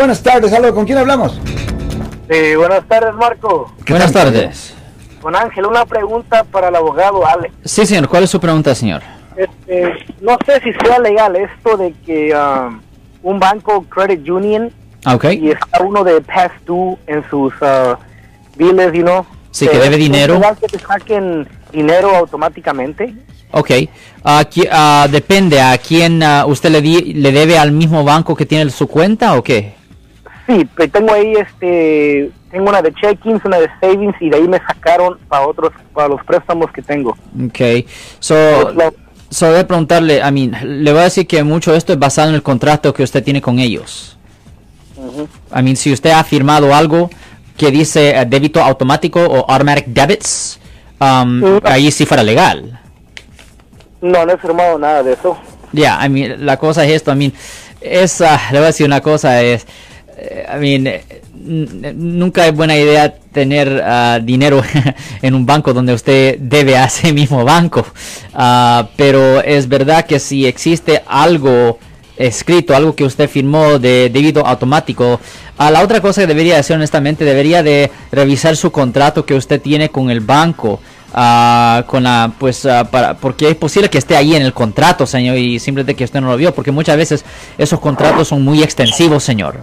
Buenas tardes, aló, ¿con quién hablamos? Sí, buenas tardes, Marco. Buenas tardes. Con Ángel, una pregunta para el abogado Alex. Sí, señor. ¿Cuál es su pregunta, señor? Este, no sé si sea legal esto de que um, un banco Credit Union Ah, y está uno de past due en sus uh, biles, you know. Sí, que Eh, debe dinero. ¿Es legal que te saquen dinero automáticamente? Ok. Qui- ah, depende. ¿A quién ah, usted le, di- le debe al mismo banco que tiene su cuenta o qué? Sí, tengo ahí este, tengo una de checkings, una de savings y de ahí me sacaron para otros, para los préstamos que tengo. Ok. So, so voy a preguntarle, I mean, le voy a decir que mucho de esto es basado en el contrato que usted tiene con ellos. Ujú. I mean, si usted ha firmado algo que dice eh, débito automático o automatic debits, um, ahí sí fuera legal. No, no he firmado nada de eso. Ya, I mean, la cosa es esto, I mean, es, ah, le voy a decir una cosa, es, I mean, eh, nunca es buena idea tener ah, dinero en un banco donde usted debe a ese mismo banco, Ah, pero es verdad que si existe algo escrito, algo que usted firmó de débito automático, a la otra cosa que debería hacer honestamente, debería de revisar su contrato que usted tiene con el banco. ah, con la pues ah, porque es posible que esté ahí en el contrato señor y simplemente que usted no lo vio porque muchas veces esos contratos son muy extensivos señor